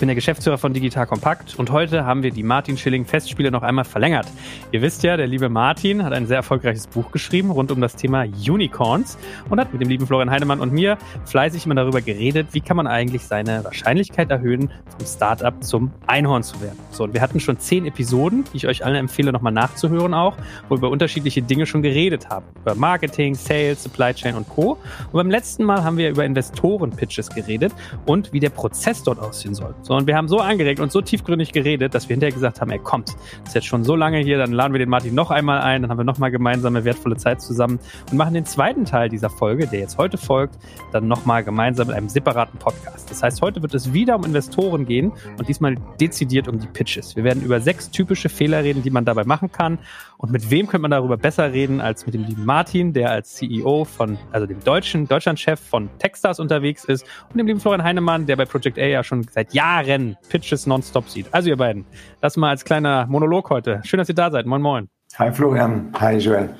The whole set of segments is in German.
bin der Geschäftsführer von Digital Kompakt und heute haben wir die Martin Schilling Festspiele noch einmal verlängert. Ihr wisst ja, der liebe Martin hat ein sehr erfolgreiches Buch geschrieben rund um das Thema Unicorns und hat mit dem lieben Florian Heinemann und mir fleißig immer darüber geredet, wie kann man eigentlich seine Wahrscheinlichkeit erhöhen, vom Startup zum Einhorn zu werden. So, und wir hatten schon zehn Episoden, die ich euch allen empfehle, nochmal nachzuhören auch, wo wir über unterschiedliche Dinge schon geredet haben. Über Marketing, Sales, Supply Chain und Co. Und beim letzten Mal haben wir über Investoren-Pitches geredet und wie der Prozess dort aussehen soll. So, und wir haben so angeregt und so tiefgründig geredet, dass wir hinterher gesagt haben, ey, kommt, ist jetzt schon so lange hier, dann laden wir den Martin noch einmal ein, dann haben wir nochmal gemeinsame wertvolle Zeit zusammen und machen den zweiten Teil dieser Folge, der jetzt heute folgt, dann nochmal gemeinsam mit einem separaten Podcast. Das heißt, heute wird es wieder um Investoren gehen und diesmal dezidiert um die Pitches. Wir werden über sechs typische Fehler reden, die man dabei machen kann und mit wem könnte man darüber besser reden als mit dem lieben Martin, der als CEO von, also dem deutschen Deutschlandchef von Techstars unterwegs ist und dem lieben Florian Heinemann, der bei Project A ja schon seit Jahren Pitches nonstop sieht. Also ihr beiden, das mal als kleiner Monolog heute. Schön, dass ihr da seid. Moin, moin. Hi Florian. Hi Joel.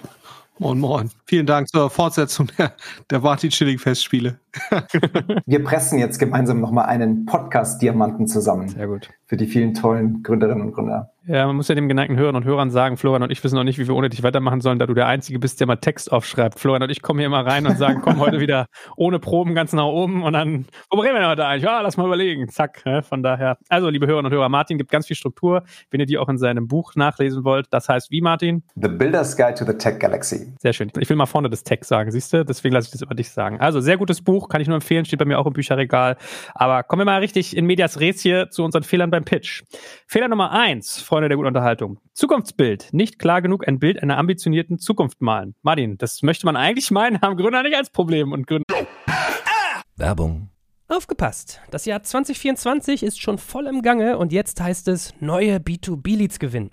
Moin, moin. Vielen Dank zur Fortsetzung der, der Martin Schilling Festspiele. Wir pressen jetzt gemeinsam nochmal einen Podcast-Diamanten zusammen. Sehr gut. Für die vielen tollen Gründerinnen und Gründer. Ja, man muss ja dem geneigten Hörern und Hörern sagen, Florian und ich wissen noch nicht, wie wir ohne dich weitermachen sollen, da du der Einzige bist, der mal Text aufschreibt. Florian und ich kommen hier immer rein und sagen, komm heute wieder ohne Proben ganz nach oben und dann, wo reden wir denn heute eigentlich? Ja, lass mal überlegen. Zack. Von daher. Also, liebe Hörerinnen und Hörer, Martin gibt ganz viel Struktur, wenn ihr die auch in seinem Buch nachlesen wollt. Das heißt wie, Martin? The Builder's Guide to the Tech Galaxy. Sehr schön. Ich will mal vorne das Tech sagen, siehst du? Deswegen lasse ich das über dich sagen. Also, sehr gutes Buch, kann ich nur empfehlen, steht bei mir auch im Bücherregal. Aber kommen wir mal richtig in Medias Res hier zu unseren Fehlern beim Pitch. Fehler Nummer eins, Freunde der guten Unterhaltung. Zukunftsbild. Nicht klar genug ein Bild einer ambitionierten Zukunft malen. Martin, das möchte man eigentlich meinen, haben Gründer nicht als Problem und Gründer. Werbung. Aufgepasst! Das Jahr 2024 ist schon voll im Gange und jetzt heißt es neue B2B-Leads gewinnen.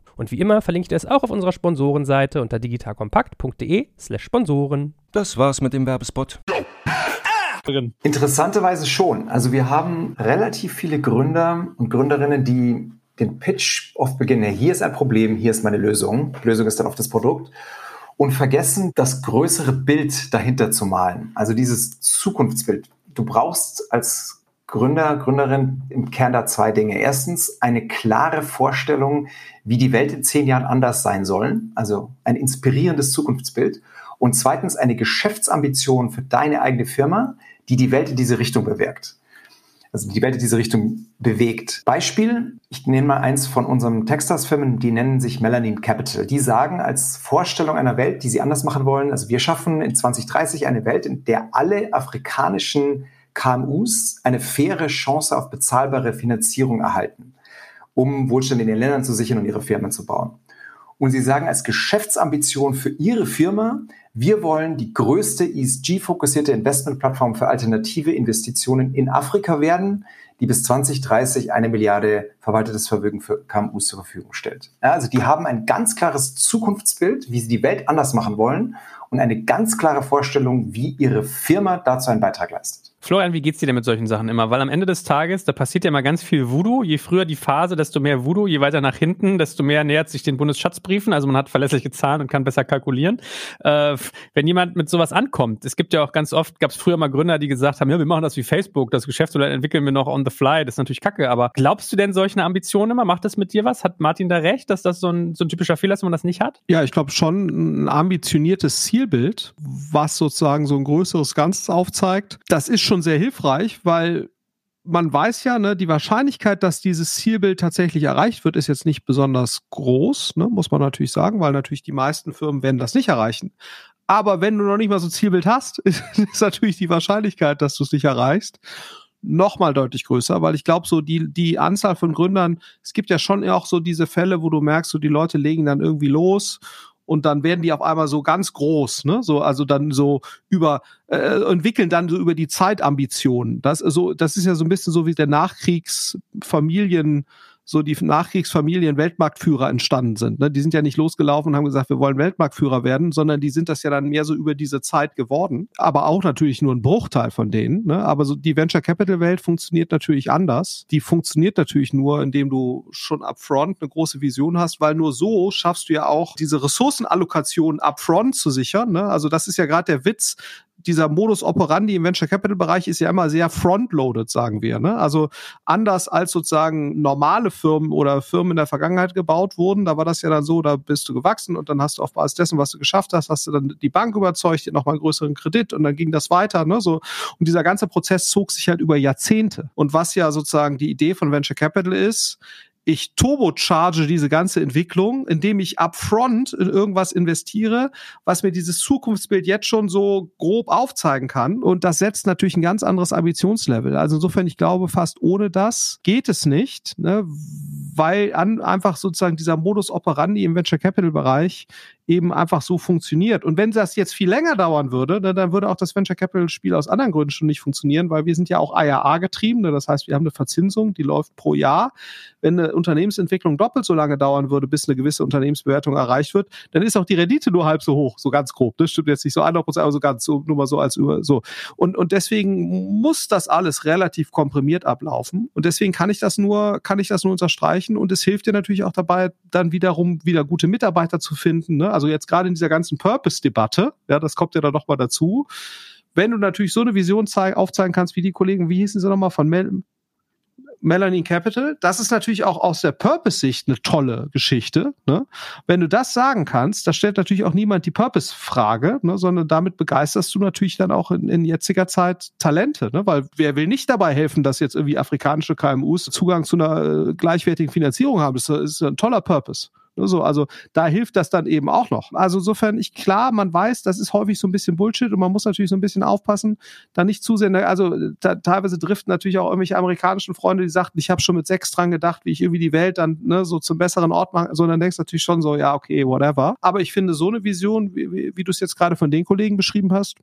Und wie immer verlinke ich dir es auch auf unserer Sponsorenseite unter digitalkompakt.de/slash Sponsoren. Das war's mit dem Werbespot. Interessanterweise schon. Also wir haben relativ viele Gründer und Gründerinnen, die den Pitch oft beginnen, hier ist ein Problem, hier ist meine Lösung. Die Lösung ist dann oft das Produkt. Und vergessen, das größere Bild dahinter zu malen. Also dieses Zukunftsbild. Du brauchst als Gründer, Gründerin im Kern da zwei Dinge. Erstens eine klare Vorstellung, wie die Welt in zehn Jahren anders sein soll, also ein inspirierendes Zukunftsbild. Und zweitens eine Geschäftsambition für deine eigene Firma, die die Welt in diese Richtung bewirkt. Also die Welt in diese Richtung bewegt. Beispiel, ich nenne mal eins von unseren Texters-Firmen, die nennen sich Melanin Capital. Die sagen als Vorstellung einer Welt, die sie anders machen wollen, also wir schaffen in 2030 eine Welt, in der alle afrikanischen KMUs eine faire Chance auf bezahlbare Finanzierung erhalten, um Wohlstand in den Ländern zu sichern und ihre Firmen zu bauen. Und sie sagen als Geschäftsambition für ihre Firma, wir wollen die größte ESG-fokussierte Investmentplattform für alternative Investitionen in Afrika werden, die bis 2030 eine Milliarde verwaltetes Vermögen für KMUs zur Verfügung stellt. Ja, also die haben ein ganz klares Zukunftsbild, wie sie die Welt anders machen wollen und eine ganz klare Vorstellung, wie ihre Firma dazu einen Beitrag leistet. Florian, wie geht's dir denn mit solchen Sachen immer? Weil am Ende des Tages, da passiert ja immer ganz viel Voodoo. Je früher die Phase, desto mehr Voodoo. Je weiter nach hinten, desto mehr nähert sich den Bundesschatzbriefen. Also man hat verlässliche Zahlen und kann besser kalkulieren. Äh, wenn jemand mit sowas ankommt, es gibt ja auch ganz oft, gab es früher mal Gründer, die gesagt haben, ja, wir machen das wie Facebook, das Geschäftsmodell entwickeln wir noch on the fly. Das ist natürlich kacke. Aber glaubst du denn solchen Ambitionen immer? Macht das mit dir was? Hat Martin da recht, dass das so ein, so ein typischer Fehler ist, wenn man das nicht hat? Ja, ich glaube schon ein ambitioniertes Zielbild, was sozusagen so ein größeres Ganzes aufzeigt. Das ist schon sehr hilfreich, weil man weiß ja, ne, die Wahrscheinlichkeit, dass dieses Zielbild tatsächlich erreicht wird, ist jetzt nicht besonders groß, ne, muss man natürlich sagen, weil natürlich die meisten Firmen werden das nicht erreichen. Aber wenn du noch nicht mal so ein Zielbild hast, ist, ist natürlich die Wahrscheinlichkeit, dass du es nicht erreichst, nochmal deutlich größer, weil ich glaube, so die, die Anzahl von Gründern, es gibt ja schon auch so diese Fälle, wo du merkst, so die Leute legen dann irgendwie los und dann werden die auf einmal so ganz groß, ne? So, also dann so über äh, entwickeln dann so über die Zeit Ambitionen. Das so, das ist ja so ein bisschen so wie der Nachkriegsfamilien so die Nachkriegsfamilien Weltmarktführer entstanden sind. Ne? Die sind ja nicht losgelaufen und haben gesagt, wir wollen Weltmarktführer werden, sondern die sind das ja dann mehr so über diese Zeit geworden. Aber auch natürlich nur ein Bruchteil von denen. Ne? Aber so die Venture Capital Welt funktioniert natürlich anders. Die funktioniert natürlich nur, indem du schon upfront eine große Vision hast, weil nur so schaffst du ja auch diese Ressourcenallokation upfront zu sichern. Ne? Also das ist ja gerade der Witz dieser Modus operandi im Venture Capital Bereich ist ja immer sehr frontloaded, sagen wir. Ne? Also anders als sozusagen normale Firmen oder Firmen in der Vergangenheit gebaut wurden, da war das ja dann so, da bist du gewachsen und dann hast du auf Basis dessen, was du geschafft hast, hast du dann die Bank überzeugt, dir nochmal einen größeren Kredit und dann ging das weiter. Ne? So, und dieser ganze Prozess zog sich halt über Jahrzehnte. Und was ja sozusagen die Idee von Venture Capital ist, ich turbocharge diese ganze Entwicklung, indem ich upfront in irgendwas investiere, was mir dieses Zukunftsbild jetzt schon so grob aufzeigen kann. Und das setzt natürlich ein ganz anderes Ambitionslevel. Also insofern, ich glaube, fast ohne das geht es nicht, ne? Weil an, einfach sozusagen dieser Modus operandi im Venture Capital Bereich eben einfach so funktioniert. Und wenn das jetzt viel länger dauern würde, ne, dann würde auch das Venture Capital Spiel aus anderen Gründen schon nicht funktionieren, weil wir sind ja auch IAA getrieben. Ne? Das heißt, wir haben eine Verzinsung, die läuft pro Jahr. Wenn eine Unternehmensentwicklung doppelt so lange dauern würde, bis eine gewisse Unternehmensbewertung erreicht wird, dann ist auch die Rendite nur halb so hoch, so ganz grob. Das stimmt jetzt nicht so 100 Prozent, aber so ganz so, nur mal so als über, so. Und, und deswegen muss das alles relativ komprimiert ablaufen. Und deswegen kann ich das nur, kann ich das nur unterstreichen. Und es hilft dir natürlich auch dabei, dann wiederum wieder gute Mitarbeiter zu finden. Ne? Also jetzt gerade in dieser ganzen Purpose-Debatte, ja, das kommt ja da noch mal dazu. Wenn du natürlich so eine Vision aufzeigen kannst, wie die Kollegen, wie hießen sie nochmal, von Mel Melanie Capital. Das ist natürlich auch aus der Purpose-Sicht eine tolle Geschichte. Ne? Wenn du das sagen kannst, da stellt natürlich auch niemand die Purpose-Frage, ne? sondern damit begeisterst du natürlich dann auch in, in jetziger Zeit Talente. Ne? Weil wer will nicht dabei helfen, dass jetzt irgendwie afrikanische KMUs Zugang zu einer äh, gleichwertigen Finanzierung haben? Das ist ein toller Purpose. Ne, so, also da hilft das dann eben auch noch. Also insofern, ich klar, man weiß, das ist häufig so ein bisschen Bullshit und man muss natürlich so ein bisschen aufpassen, da nicht zu sehr, also da, teilweise driften natürlich auch irgendwelche amerikanischen Freunde, die sagten, ich habe schon mit sechs dran gedacht, wie ich irgendwie die Welt dann ne, so zum besseren Ort mache. Dann denkst du natürlich schon so, ja, okay, whatever. Aber ich finde so eine Vision, wie, wie, wie du es jetzt gerade von den Kollegen beschrieben hast,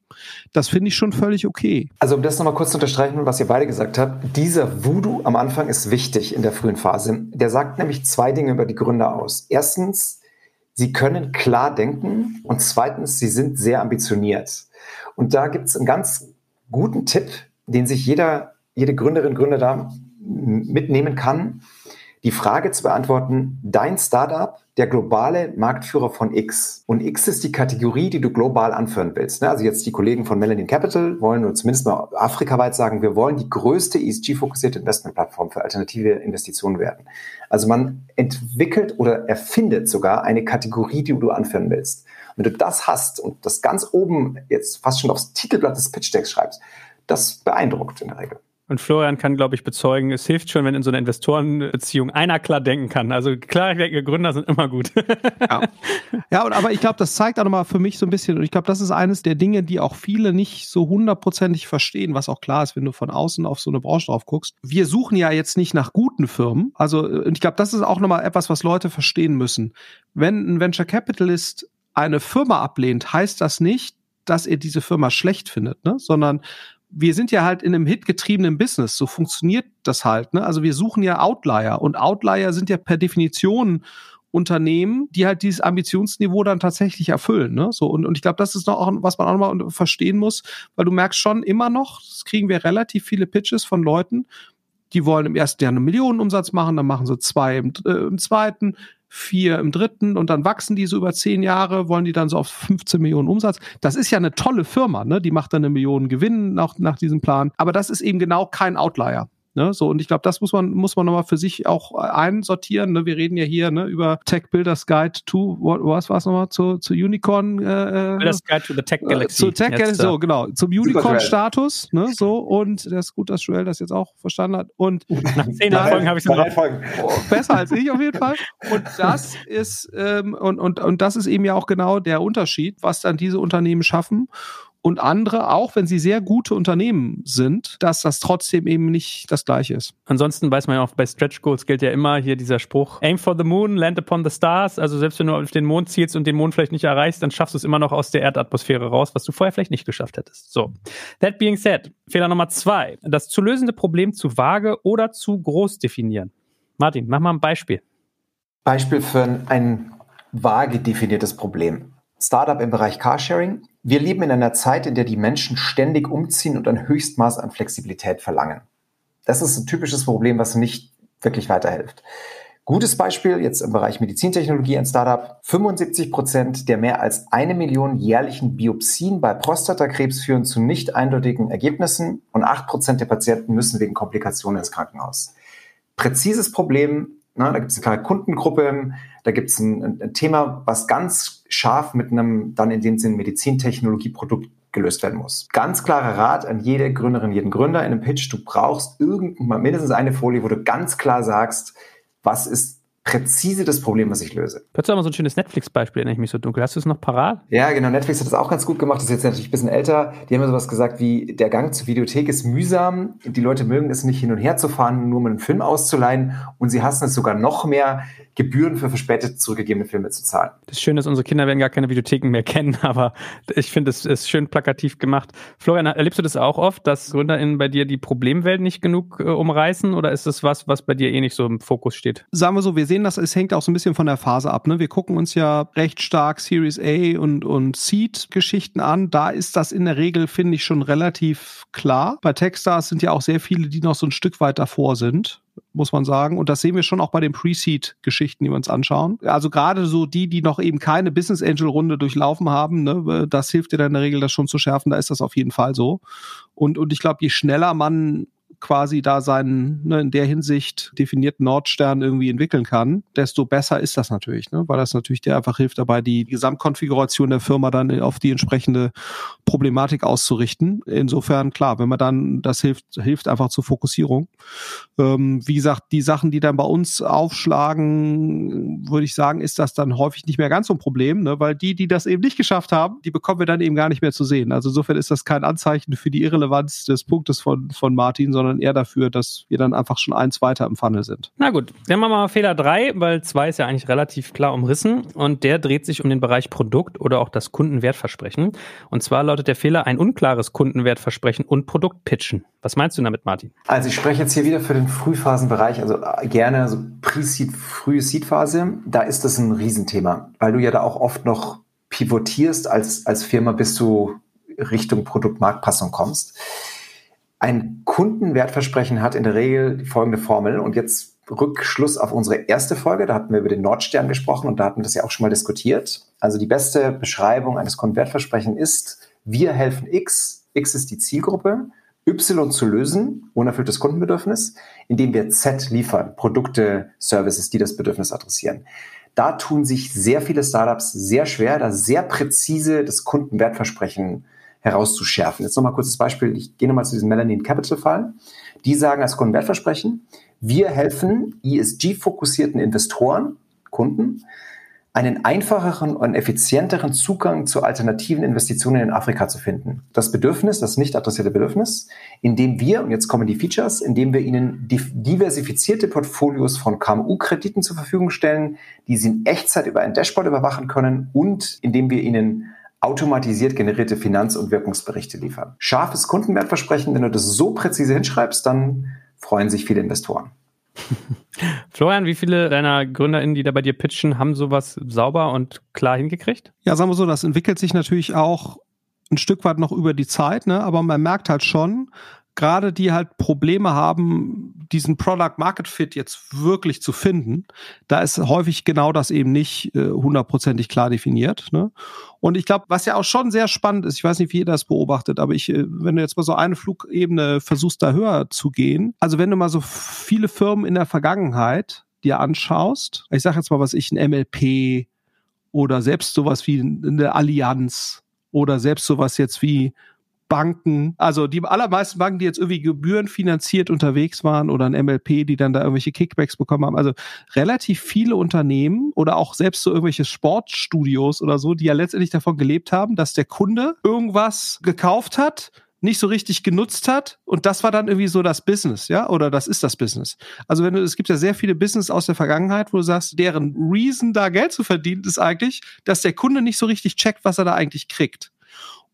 das finde ich schon völlig okay. Also um das nochmal kurz zu unterstreichen, was ihr beide gesagt habt, dieser Voodoo am Anfang ist wichtig in der frühen Phase. Der sagt nämlich zwei Dinge über die Gründer aus. Erstens, sie können klar denken und zweitens, sie sind sehr ambitioniert. Und da gibt es einen ganz guten Tipp, den sich jeder, jede Gründerin, Gründer da mitnehmen kann, die Frage zu beantworten, dein Startup der globale Marktführer von X. Und X ist die Kategorie, die du global anführen willst. Ne? Also jetzt die Kollegen von Melanin Capital wollen, oder zumindest mal afrikaweit sagen, wir wollen die größte ESG-fokussierte Investmentplattform für alternative Investitionen werden. Also man entwickelt oder erfindet sogar eine Kategorie, die du anführen willst. Wenn du das hast und das ganz oben jetzt fast schon aufs Titelblatt des Pitch Decks schreibst, das beeindruckt in der Regel. Und Florian kann, glaube ich, bezeugen, es hilft schon, wenn in so einer Investorenbeziehung einer klar denken kann. Also klar Gründer sind immer gut. ja, ja und, aber ich glaube, das zeigt auch nochmal für mich so ein bisschen, und ich glaube, das ist eines der Dinge, die auch viele nicht so hundertprozentig verstehen, was auch klar ist, wenn du von außen auf so eine Branche drauf guckst. Wir suchen ja jetzt nicht nach guten Firmen. Also, und ich glaube, das ist auch nochmal etwas, was Leute verstehen müssen. Wenn ein Venture Capitalist eine Firma ablehnt, heißt das nicht, dass er diese Firma schlecht findet, ne? sondern wir sind ja halt in einem hitgetriebenen Business. So funktioniert das halt. Ne? Also wir suchen ja Outlier und Outlier sind ja per Definition Unternehmen, die halt dieses Ambitionsniveau dann tatsächlich erfüllen. Ne? So, und, und ich glaube, das ist noch auch, was man auch nochmal verstehen muss, weil du merkst schon immer noch, das kriegen wir relativ viele Pitches von Leuten, die wollen im ersten Jahr einen Millionenumsatz machen, dann machen sie zwei im, äh, im zweiten, vier im dritten und dann wachsen die so über zehn Jahre, wollen die dann so auf 15 Millionen Umsatz. Das ist ja eine tolle Firma, ne? Die macht dann eine Million Gewinn nach, nach diesem Plan. Aber das ist eben genau kein Outlier. Ne, so, und ich glaube, das muss man, muss man nochmal für sich auch einsortieren. Ne? Wir reden ja hier ne, über Tech Builders Guide to, was war es nochmal, zu, zu Unicorn? Äh, äh, Builders Guide to the Tech Galaxy. Zu Tech Galaxy, so, genau. Zum Unicorn-Status, ne, so, und das ist gut, dass Joel das jetzt auch verstanden hat. Und nach zehn Folgen habe ich es noch. Besser als ich auf jeden Fall. Und das ist, ähm, und, und, und das ist eben ja auch genau der Unterschied, was dann diese Unternehmen schaffen und andere, auch wenn sie sehr gute Unternehmen sind, dass das trotzdem eben nicht das gleiche ist. Ansonsten weiß man ja auch, bei Stretch Goals gilt ja immer hier dieser Spruch, aim for the moon, land upon the stars. Also selbst wenn du auf den Mond zielst und den Mond vielleicht nicht erreichst, dann schaffst du es immer noch aus der Erdatmosphäre raus, was du vorher vielleicht nicht geschafft hättest. So, that being said, Fehler Nummer zwei, das zu lösende Problem zu vage oder zu groß definieren. Martin, mach mal ein Beispiel. Beispiel für ein vage definiertes Problem. Startup im Bereich Carsharing. Wir leben in einer Zeit, in der die Menschen ständig umziehen und ein Höchstmaß an Flexibilität verlangen. Das ist ein typisches Problem, was nicht wirklich weiterhilft. Gutes Beispiel jetzt im Bereich Medizintechnologie ein Startup. 75 Prozent der mehr als eine Million jährlichen Biopsien bei Prostatakrebs führen zu nicht eindeutigen Ergebnissen und acht Prozent der Patienten müssen wegen Komplikationen ins Krankenhaus. Präzises Problem, na, da gibt es eine klare Kundengruppe, da gibt es ein, ein, Thema, was ganz scharf mit einem dann in dem Sinn Medizintechnologieprodukt gelöst werden muss. Ganz klarer Rat an jede Gründerin, jeden Gründer in einem Pitch, du brauchst irgendwann mindestens eine Folie, wo du ganz klar sagst, was ist präzise das Problem, was ich löse. Dazu haben wir so ein schönes Netflix-Beispiel, erinnere ich mich so dunkel. Hast du es noch parat? Ja, genau. Netflix hat das auch ganz gut gemacht. Das ist jetzt natürlich ein bisschen älter. Die haben ja sowas gesagt wie, der Gang zur Videothek ist mühsam. Die Leute mögen es nicht hin und her zu fahren, nur um einen Film auszuleihen. Und sie hassen es sogar noch mehr, Gebühren für verspätet zurückgegebene Filme zu zahlen. Das Schöne ist, unsere Kinder werden gar keine Videotheken mehr kennen, aber ich finde, es ist schön plakativ gemacht. Florian, erlebst du das auch oft, dass GründerInnen bei dir die Problemwelt nicht genug äh, umreißen oder ist das was, was bei dir eh nicht so im Fokus steht? Sagen wir so, wir sehen das, es hängt auch so ein bisschen von der Phase ab. Ne? Wir gucken uns ja recht stark Series A und, und Seed-Geschichten an. Da ist das in der Regel, finde ich, schon relativ klar. Bei Techstars sind ja auch sehr viele, die noch so ein Stück weit davor sind muss man sagen. Und das sehen wir schon auch bei den Pre-Seed-Geschichten, die wir uns anschauen. Also gerade so die, die noch eben keine Business Angel-Runde durchlaufen haben, ne, das hilft dir dann in der Regel, das schon zu schärfen. Da ist das auf jeden Fall so. Und, und ich glaube, je schneller man quasi da seinen ne, in der Hinsicht definierten Nordstern irgendwie entwickeln kann, desto besser ist das natürlich, ne? weil das natürlich dir einfach hilft dabei, die Gesamtkonfiguration der Firma dann auf die entsprechende Problematik auszurichten. Insofern, klar, wenn man dann, das hilft, hilft einfach zur Fokussierung. Ähm, wie gesagt, die Sachen, die dann bei uns aufschlagen, würde ich sagen, ist das dann häufig nicht mehr ganz so ein Problem, ne? weil die, die das eben nicht geschafft haben, die bekommen wir dann eben gar nicht mehr zu sehen. Also insofern ist das kein Anzeichen für die Irrelevanz des Punktes von, von Martin, sondern sondern eher dafür, dass wir dann einfach schon eins weiter im Funnel sind. Na gut, dann machen wir mal Fehler drei, weil zwei ist ja eigentlich relativ klar umrissen und der dreht sich um den Bereich Produkt oder auch das Kundenwertversprechen. Und zwar lautet der Fehler ein unklares Kundenwertversprechen und Produkt pitchen. Was meinst du damit, Martin? Also ich spreche jetzt hier wieder für den Frühphasenbereich, also gerne so Pre-Seed, frühe Seed-Phase. Da ist das ein Riesenthema, weil du ja da auch oft noch pivotierst als, als Firma, bis du Richtung Produkt-Marktpassung kommst. Ein Kundenwertversprechen hat in der Regel folgende Formel und jetzt Rückschluss auf unsere erste Folge, da hatten wir über den Nordstern gesprochen und da hatten wir das ja auch schon mal diskutiert. Also die beste Beschreibung eines Kundenwertversprechens ist, wir helfen X, X ist die Zielgruppe, Y zu lösen, unerfülltes Kundenbedürfnis, indem wir Z liefern, Produkte, Services, die das Bedürfnis adressieren. Da tun sich sehr viele Startups sehr schwer, da sehr präzise das Kundenwertversprechen herauszuschärfen. Jetzt nochmal kurzes Beispiel. Ich gehe nochmal zu diesem Melanin Capital Fall. Die sagen als Kundenwertversprechen, wir helfen ESG-fokussierten Investoren, Kunden, einen einfacheren und effizienteren Zugang zu alternativen Investitionen in Afrika zu finden. Das Bedürfnis, das nicht adressierte Bedürfnis, indem wir, und jetzt kommen die Features, indem wir ihnen diversifizierte Portfolios von KMU-Krediten zur Verfügung stellen, die sie in Echtzeit über ein Dashboard überwachen können und indem wir ihnen automatisiert generierte Finanz- und Wirkungsberichte liefern. Scharfes Kundenwertversprechen, wenn du das so präzise hinschreibst, dann freuen sich viele Investoren. Florian, wie viele deiner GründerInnen, die da bei dir pitchen, haben sowas sauber und klar hingekriegt? Ja, sagen wir so, das entwickelt sich natürlich auch ein Stück weit noch über die Zeit, ne? aber man merkt halt schon, gerade die halt Probleme haben, diesen Product Market Fit jetzt wirklich zu finden, da ist häufig genau das eben nicht äh, hundertprozentig klar definiert. Ne? Und ich glaube, was ja auch schon sehr spannend ist, ich weiß nicht, wie ihr das beobachtet, aber ich, äh, wenn du jetzt mal so eine Flugebene versuchst, da höher zu gehen, also wenn du mal so viele Firmen in der Vergangenheit dir anschaust, ich sage jetzt mal, was ich, ein MLP oder selbst sowas wie eine Allianz oder selbst sowas jetzt wie Banken, also die allermeisten Banken, die jetzt irgendwie gebührenfinanziert unterwegs waren oder ein MLP, die dann da irgendwelche Kickbacks bekommen haben, also relativ viele Unternehmen oder auch selbst so irgendwelche Sportstudios oder so, die ja letztendlich davon gelebt haben, dass der Kunde irgendwas gekauft hat, nicht so richtig genutzt hat und das war dann irgendwie so das Business, ja, oder das ist das Business. Also wenn du, es gibt ja sehr viele Business aus der Vergangenheit, wo du sagst, deren Reason da Geld zu verdienen ist eigentlich, dass der Kunde nicht so richtig checkt, was er da eigentlich kriegt.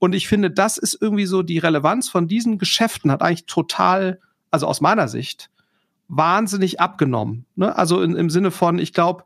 Und ich finde, das ist irgendwie so die Relevanz von diesen Geschäften hat eigentlich total, also aus meiner Sicht, wahnsinnig abgenommen. Ne? Also in, im Sinne von, ich glaube,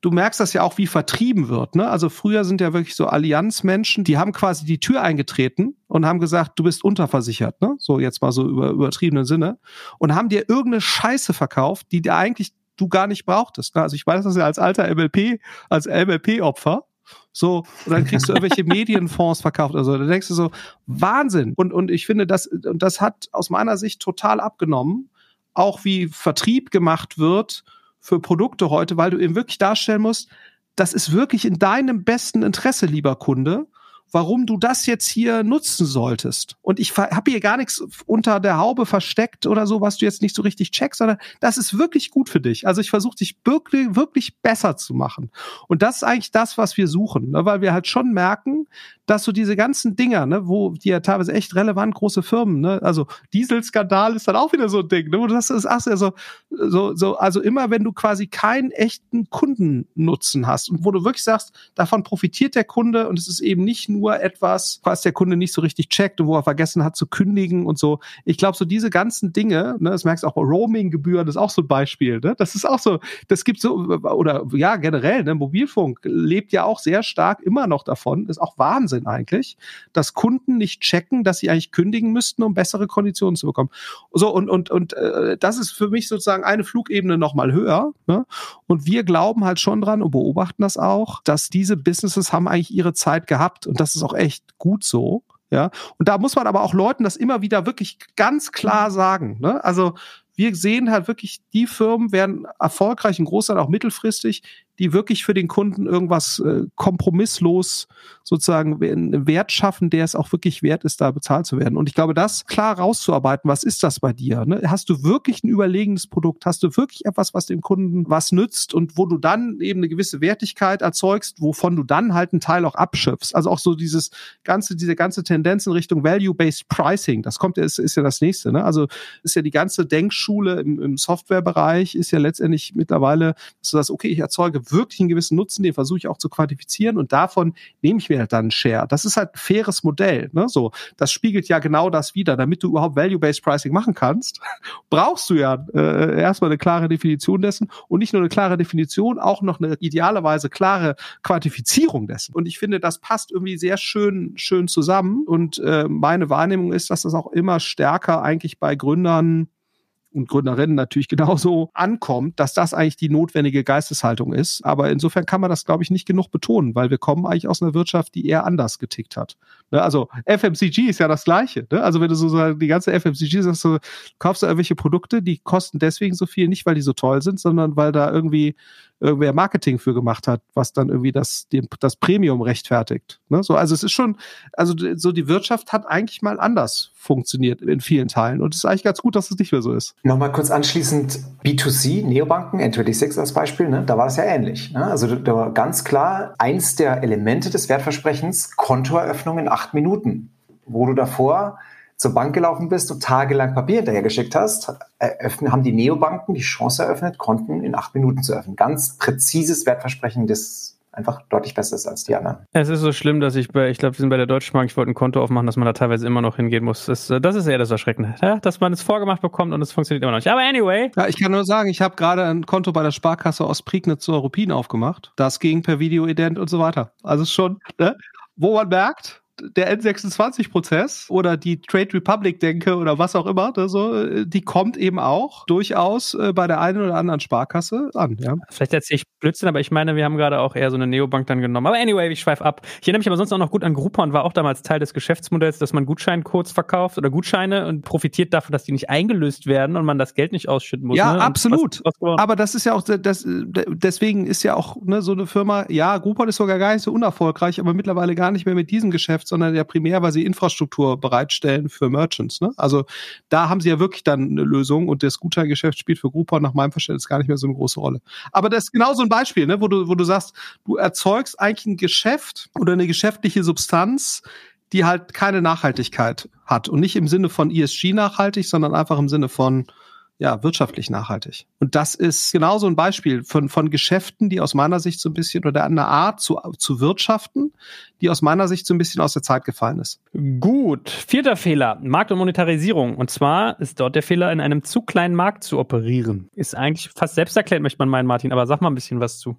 du merkst das ja auch, wie vertrieben wird. Ne? Also früher sind ja wirklich so Allianzmenschen, die haben quasi die Tür eingetreten und haben gesagt, du bist unterversichert, ne? So jetzt mal so über übertriebenen Sinne. Und haben dir irgendeine Scheiße verkauft, die dir eigentlich du gar nicht brauchtest. Ne? Also ich weiß das ja als alter MLP, als MLP-Opfer. So, und dann kriegst du irgendwelche Medienfonds verkauft. Also da denkst du so, Wahnsinn. Und, und ich finde, das, das hat aus meiner Sicht total abgenommen. Auch wie Vertrieb gemacht wird für Produkte heute, weil du eben wirklich darstellen musst, das ist wirklich in deinem besten Interesse, lieber Kunde warum du das jetzt hier nutzen solltest. Und ich habe hier gar nichts unter der Haube versteckt oder so, was du jetzt nicht so richtig checkst, sondern das ist wirklich gut für dich. Also ich versuche dich wirklich, wirklich besser zu machen. Und das ist eigentlich das, was wir suchen, ne? weil wir halt schon merken, dass so diese ganzen Dinger, ne, wo die ja teilweise echt relevant große Firmen, ne, also Dieselskandal ist dann auch wieder so ein Ding, ne, wo das ist, ach, so, so, so, also immer wenn du quasi keinen echten Kundennutzen hast und wo du wirklich sagst, davon profitiert der Kunde und es ist eben nicht nur etwas, was der Kunde nicht so richtig checkt und wo er vergessen hat zu kündigen und so. Ich glaube, so diese ganzen Dinge, ne, das merkst du auch Roaming-Gebühren, ist auch so ein Beispiel, ne, das ist auch so, das gibt so, oder ja, generell, ne, Mobilfunk lebt ja auch sehr stark immer noch davon, ist auch Wahnsinn eigentlich, dass Kunden nicht checken, dass sie eigentlich kündigen müssten, um bessere Konditionen zu bekommen. So und und und äh, das ist für mich sozusagen eine Flugebene noch mal höher. Ne? Und wir glauben halt schon dran und beobachten das auch, dass diese Businesses haben eigentlich ihre Zeit gehabt und das ist auch echt gut so. Ja, und da muss man aber auch Leuten das immer wieder wirklich ganz klar sagen. Ne? Also wir sehen halt wirklich, die Firmen werden erfolgreich, in Großteil auch mittelfristig, die wirklich für den Kunden irgendwas äh, kompromisslos sozusagen einen Wert schaffen, der es auch wirklich wert ist, da bezahlt zu werden. Und ich glaube, das klar rauszuarbeiten, was ist das bei dir? Ne? Hast du wirklich ein überlegenes Produkt? Hast du wirklich etwas, was dem Kunden was nützt und wo du dann eben eine gewisse Wertigkeit erzeugst, wovon du dann halt einen Teil auch abschöpfst? Also auch so dieses ganze, diese ganze Tendenz in Richtung Value-Based Pricing, das kommt ja, ist, ist ja das nächste. Ne? Also ist ja die ganze Denkschule im, im Softwarebereich ist ja letztendlich mittlerweile, so dass okay, ich erzeuge wirklich einen gewissen Nutzen, den versuche ich auch zu quantifizieren und davon nehme ich mir halt dann einen Share. Das ist halt ein faires Modell. Ne? So, das spiegelt ja genau das wieder. Damit du überhaupt Value-Based Pricing machen kannst, brauchst du ja äh, erstmal eine klare Definition dessen und nicht nur eine klare Definition, auch noch eine idealerweise klare Quantifizierung dessen. Und ich finde, das passt irgendwie sehr schön, schön zusammen. Und äh, meine Wahrnehmung ist, dass das auch immer stärker eigentlich bei Gründern und Gründerinnen natürlich genauso ankommt, dass das eigentlich die notwendige Geisteshaltung ist. Aber insofern kann man das, glaube ich, nicht genug betonen, weil wir kommen eigentlich aus einer Wirtschaft, die eher anders getickt hat. Ne, also FMCG ist ja das Gleiche. Ne? Also wenn du so die ganze FMCG sagst, du kaufst du irgendwelche Produkte, die kosten deswegen so viel, nicht weil die so toll sind, sondern weil da irgendwie irgendwer Marketing für gemacht hat, was dann irgendwie das, das Premium rechtfertigt. Ne? So, also es ist schon, also so die Wirtschaft hat eigentlich mal anders funktioniert in vielen Teilen. Und es ist eigentlich ganz gut, dass es nicht mehr so ist. Nochmal kurz anschließend B2C, Neobanken, N26 als Beispiel, ne? da war das ja ähnlich. Ne? Also da war ganz klar eins der Elemente des Wertversprechens, Kontoeröffnung in acht Minuten, wo du davor zur Bank gelaufen bist und tagelang Papier hinterher geschickt hast, eröffnen, haben die Neobanken die Chance eröffnet, Konten in acht Minuten zu öffnen. Ganz präzises Wertversprechen des einfach deutlich besser ist als die anderen. Es ist so schlimm, dass ich bei, ich glaube, wir sind bei der Deutschen Bank, ich wollte ein Konto aufmachen, dass man da teilweise immer noch hingehen muss. Das, das ist eher das Erschreckende, ja? dass man es vorgemacht bekommt und es funktioniert immer noch nicht. Aber anyway. Ja, ich kann nur sagen, ich habe gerade ein Konto bei der Sparkasse Ostprignitz zu Europin aufgemacht. Das ging per Videoident und so weiter. Also schon, ne? wo man merkt, der N26-Prozess oder die Trade Republic-Denke oder was auch immer, so, äh, die kommt eben auch durchaus äh, bei der einen oder anderen Sparkasse an. Ja. Vielleicht erzähle ich Blödsinn, aber ich meine, wir haben gerade auch eher so eine Neobank dann genommen. Aber anyway, ich schweife ab. Ich erinnere mich aber sonst auch noch gut an Groupon, war auch damals Teil des Geschäftsmodells, dass man Gutscheincodes verkauft oder Gutscheine und profitiert davon, dass die nicht eingelöst werden und man das Geld nicht ausschütten muss. Ja, ne? absolut. Was, was aber das ist ja auch, das, deswegen ist ja auch ne, so eine Firma, ja, Groupon ist sogar gar nicht so unerfolgreich, aber mittlerweile gar nicht mehr mit diesem Geschäft, sondern ja primär, weil sie Infrastruktur bereitstellen für Merchants. Ne? Also da haben sie ja wirklich dann eine Lösung und das Gutscheingeschäft spielt für Groupon nach meinem Verständnis gar nicht mehr so eine große Rolle. Aber das ist genau so ein Beispiel, ne, wo du, wo du sagst, du erzeugst eigentlich ein Geschäft oder eine geschäftliche Substanz, die halt keine Nachhaltigkeit hat und nicht im Sinne von ESG nachhaltig, sondern einfach im Sinne von ja, wirtschaftlich nachhaltig. Und das ist genauso ein Beispiel von, von Geschäften, die aus meiner Sicht so ein bisschen oder eine Art zu, zu wirtschaften, die aus meiner Sicht so ein bisschen aus der Zeit gefallen ist. Gut. Vierter Fehler. Markt- und Monetarisierung. Und zwar ist dort der Fehler, in einem zu kleinen Markt zu operieren. Ist eigentlich fast selbsterklärt, möchte man meinen, Martin, aber sag mal ein bisschen was zu.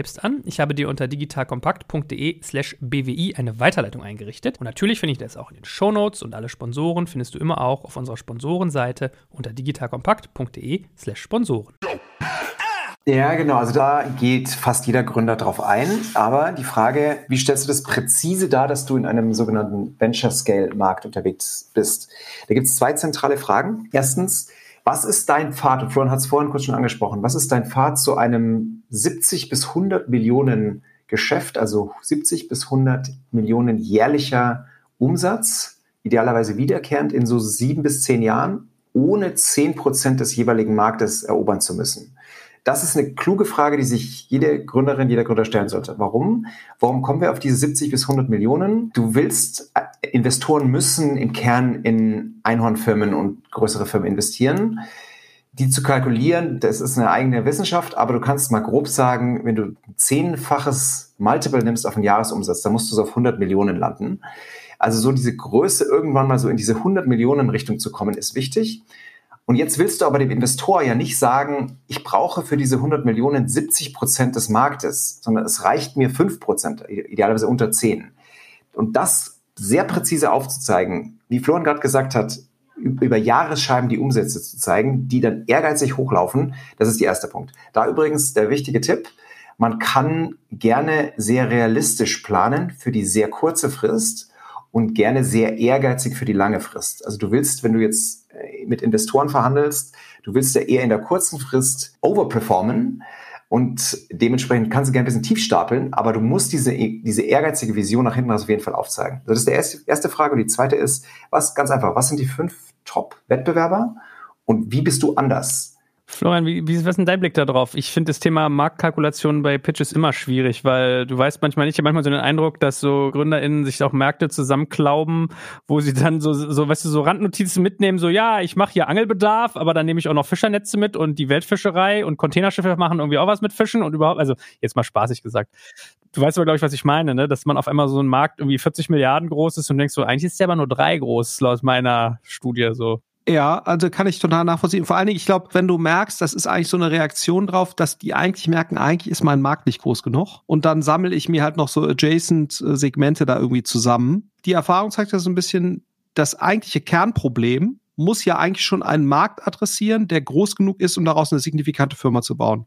selbst an. Ich habe dir unter digitalkompakt.de slash bwi eine Weiterleitung eingerichtet. Und natürlich finde ich das auch in den Shownotes und alle Sponsoren findest du immer auch auf unserer Sponsorenseite unter digitalkompakt.de slash Sponsoren. Ja, genau. Also da geht fast jeder Gründer drauf ein. Aber die Frage, wie stellst du das präzise dar, dass du in einem sogenannten Venture-Scale-Markt unterwegs bist? Da gibt es zwei zentrale Fragen. Erstens, was ist dein Pfad? Und Florian hat es vorhin kurz schon angesprochen. Was ist dein Pfad zu einem 70 bis 100 Millionen Geschäft, also 70 bis 100 Millionen jährlicher Umsatz, idealerweise wiederkehrend in so sieben bis zehn Jahren, ohne zehn Prozent des jeweiligen Marktes erobern zu müssen? Das ist eine kluge Frage, die sich jede Gründerin, jeder Gründer stellen sollte. Warum? Warum kommen wir auf diese 70 bis 100 Millionen? Du willst, Investoren müssen im Kern in Einhornfirmen und größere Firmen investieren. Die zu kalkulieren, das ist eine eigene Wissenschaft, aber du kannst mal grob sagen, wenn du zehnfaches Multiple nimmst auf den Jahresumsatz, dann musst du so auf 100 Millionen landen. Also so diese Größe irgendwann mal so in diese 100 Millionen Richtung zu kommen, ist wichtig. Und jetzt willst du aber dem Investor ja nicht sagen, ich brauche für diese 100 Millionen 70 Prozent des Marktes, sondern es reicht mir 5 Prozent, idealerweise unter 10. Und das sehr präzise aufzuzeigen, wie Florian gerade gesagt hat, über Jahresscheiben die Umsätze zu zeigen, die dann ehrgeizig hochlaufen, das ist der erste Punkt. Da übrigens der wichtige Tipp, man kann gerne sehr realistisch planen für die sehr kurze Frist und gerne sehr ehrgeizig für die lange Frist. Also du willst, wenn du jetzt äh, mit Investoren verhandelst, du willst ja eher in der kurzen Frist overperformen und dementsprechend kannst du gerne ein bisschen tief stapeln, aber du musst diese, diese ehrgeizige Vision nach hinten auf jeden Fall aufzeigen. Das ist die erste, erste Frage. Und die zweite ist, was, ganz einfach, was sind die fünf Top-Wettbewerber und wie bist du anders? Florian, wie, wie, was ist denn dein Blick da drauf? Ich finde das Thema Marktkalkulation bei Pitches immer schwierig, weil du weißt manchmal nicht, ich habe manchmal so den Eindruck, dass so GründerInnen sich auch Märkte zusammenklauben, wo sie dann so, so weißt du, so Randnotizen mitnehmen, so ja, ich mache hier Angelbedarf, aber dann nehme ich auch noch Fischernetze mit und die Weltfischerei und Containerschiffe machen irgendwie auch was mit Fischen und überhaupt, also jetzt mal spaßig gesagt. Du weißt aber, glaube ich, was ich meine, ne? dass man auf einmal so ein Markt irgendwie 40 Milliarden groß ist und denkst so, eigentlich ist der aber nur drei groß, laut meiner Studie so. Ja, also kann ich total nachvollziehen. Vor allen Dingen, ich glaube, wenn du merkst, das ist eigentlich so eine Reaktion drauf, dass die eigentlich merken, eigentlich ist mein Markt nicht groß genug. Und dann sammle ich mir halt noch so adjacent äh, Segmente da irgendwie zusammen. Die Erfahrung zeigt ja so ein bisschen, das eigentliche Kernproblem muss ja eigentlich schon einen Markt adressieren, der groß genug ist, um daraus eine signifikante Firma zu bauen.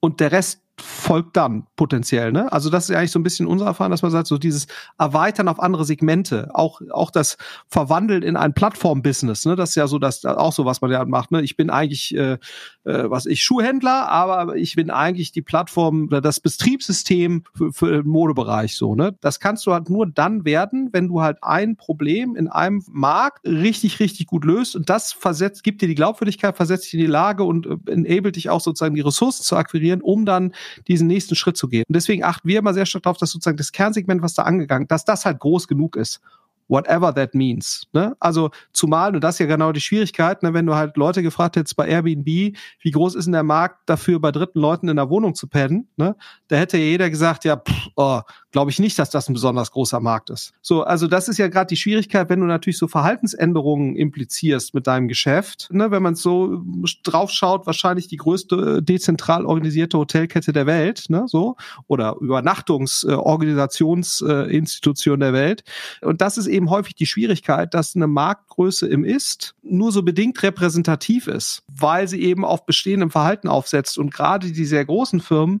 Und der Rest folgt dann potenziell. Ne? Also das ist eigentlich so ein bisschen unser Erfahrung, dass man sagt, so dieses Erweitern auf andere Segmente, auch auch das Verwandeln in ein Plattform-Business. Ne? Das ist ja so, das auch so, was man ja macht. Ne? Ich bin eigentlich, äh, äh, was ich Schuhhändler, aber ich bin eigentlich die Plattform, das Betriebssystem für, für den Modebereich. So, ne? Das kannst du halt nur dann werden, wenn du halt ein Problem in einem Markt richtig, richtig gut löst und das versetzt, gibt dir die Glaubwürdigkeit, versetzt dich in die Lage und äh, enabled dich auch sozusagen die Ressourcen zu akquirieren, um dann diesen nächsten Schritt zu gehen. Und deswegen achten wir immer sehr stark darauf, dass sozusagen das Kernsegment, was da angegangen, dass das halt groß genug ist whatever that means. Ne? Also zumal, und das ist ja genau die Schwierigkeit, ne, wenn du halt Leute gefragt hättest bei Airbnb, wie groß ist denn der Markt dafür, bei dritten Leuten in der Wohnung zu pennen, ne? da hätte ja jeder gesagt, ja, pff, oh, glaube ich nicht, dass das ein besonders großer Markt ist. So, also das ist ja gerade die Schwierigkeit, wenn du natürlich so Verhaltensänderungen implizierst mit deinem Geschäft. Ne? Wenn man so draufschaut, wahrscheinlich die größte äh, dezentral organisierte Hotelkette der Welt, ne? so, oder Übernachtungsorganisationsinstitution der Welt. Und das ist eben häufig die Schwierigkeit, dass eine Marktgröße im Ist nur so bedingt repräsentativ ist, weil sie eben auf bestehendem Verhalten aufsetzt. Und gerade die sehr großen Firmen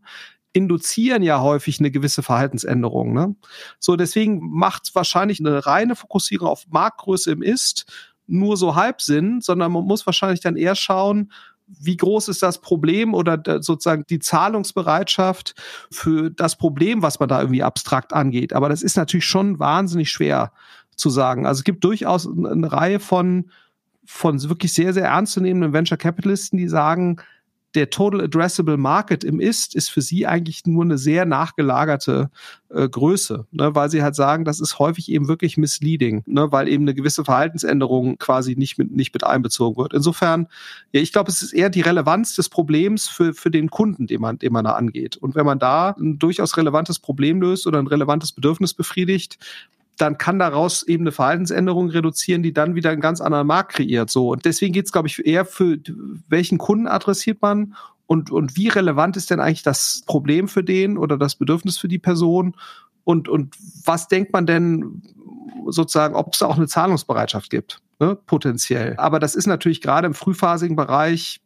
induzieren ja häufig eine gewisse Verhaltensänderung. Ne? So, deswegen macht wahrscheinlich eine reine Fokussierung auf Marktgröße im Ist nur so halb Sinn, sondern man muss wahrscheinlich dann eher schauen, wie groß ist das Problem oder sozusagen die Zahlungsbereitschaft für das Problem, was man da irgendwie abstrakt angeht. Aber das ist natürlich schon wahnsinnig schwer zu sagen. Also es gibt durchaus eine Reihe von, von wirklich sehr, sehr ernstzunehmenden Venture Capitalisten, die sagen, der Total Addressable Market im Ist ist für sie eigentlich nur eine sehr nachgelagerte äh, Größe, ne, weil sie halt sagen, das ist häufig eben wirklich misleading, ne, weil eben eine gewisse Verhaltensänderung quasi nicht mit, nicht mit einbezogen wird. Insofern, ja, ich glaube, es ist eher die Relevanz des Problems für, für den Kunden, den man, den man da angeht. Und wenn man da ein durchaus relevantes Problem löst oder ein relevantes Bedürfnis befriedigt, dann kann daraus eben eine Verhaltensänderung reduzieren, die dann wieder einen ganz anderen Markt kreiert. So. Und deswegen geht es, glaube ich, eher für welchen Kunden adressiert man und, und wie relevant ist denn eigentlich das Problem für den oder das Bedürfnis für die Person? Und, und was denkt man denn sozusagen, ob es da auch eine Zahlungsbereitschaft gibt, ne, potenziell. Aber das ist natürlich gerade im frühphasigen Bereich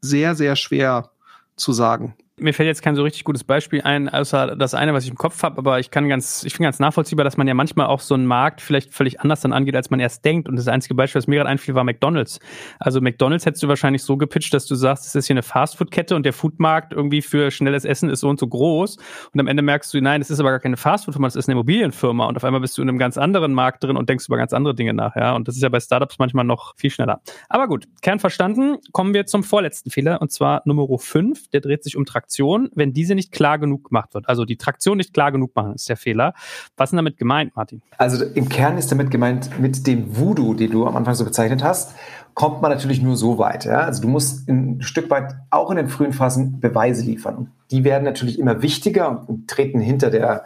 sehr, sehr schwer zu sagen mir fällt jetzt kein so richtig gutes Beispiel ein, außer das eine, was ich im Kopf habe, aber ich kann ganz, ich finde ganz nachvollziehbar, dass man ja manchmal auch so einen Markt vielleicht völlig anders dann angeht, als man erst denkt. Und das einzige Beispiel, was mir gerade einfiel, war McDonalds. Also McDonalds hättest du wahrscheinlich so gepitcht, dass du sagst, es ist hier eine Fastfood-Kette und der Foodmarkt irgendwie für schnelles Essen ist so und so groß. Und am Ende merkst du, nein, es ist aber gar keine Fastfood-Firma, es ist eine Immobilienfirma. Und auf einmal bist du in einem ganz anderen Markt drin und denkst über ganz andere Dinge nach. Ja, und das ist ja bei Startups manchmal noch viel schneller. Aber gut, Kern verstanden. Kommen wir zum vorletzten Fehler und zwar Nummer 5. Der dreht sich um Traktion. Wenn diese nicht klar genug gemacht wird. Also die Traktion nicht klar genug machen, ist der Fehler. Was ist damit gemeint, Martin? Also im Kern ist damit gemeint, mit dem Voodoo, den du am Anfang so bezeichnet hast, kommt man natürlich nur so weit. Ja? Also du musst ein Stück weit auch in den frühen Phasen Beweise liefern. Die werden natürlich immer wichtiger und treten hinter der,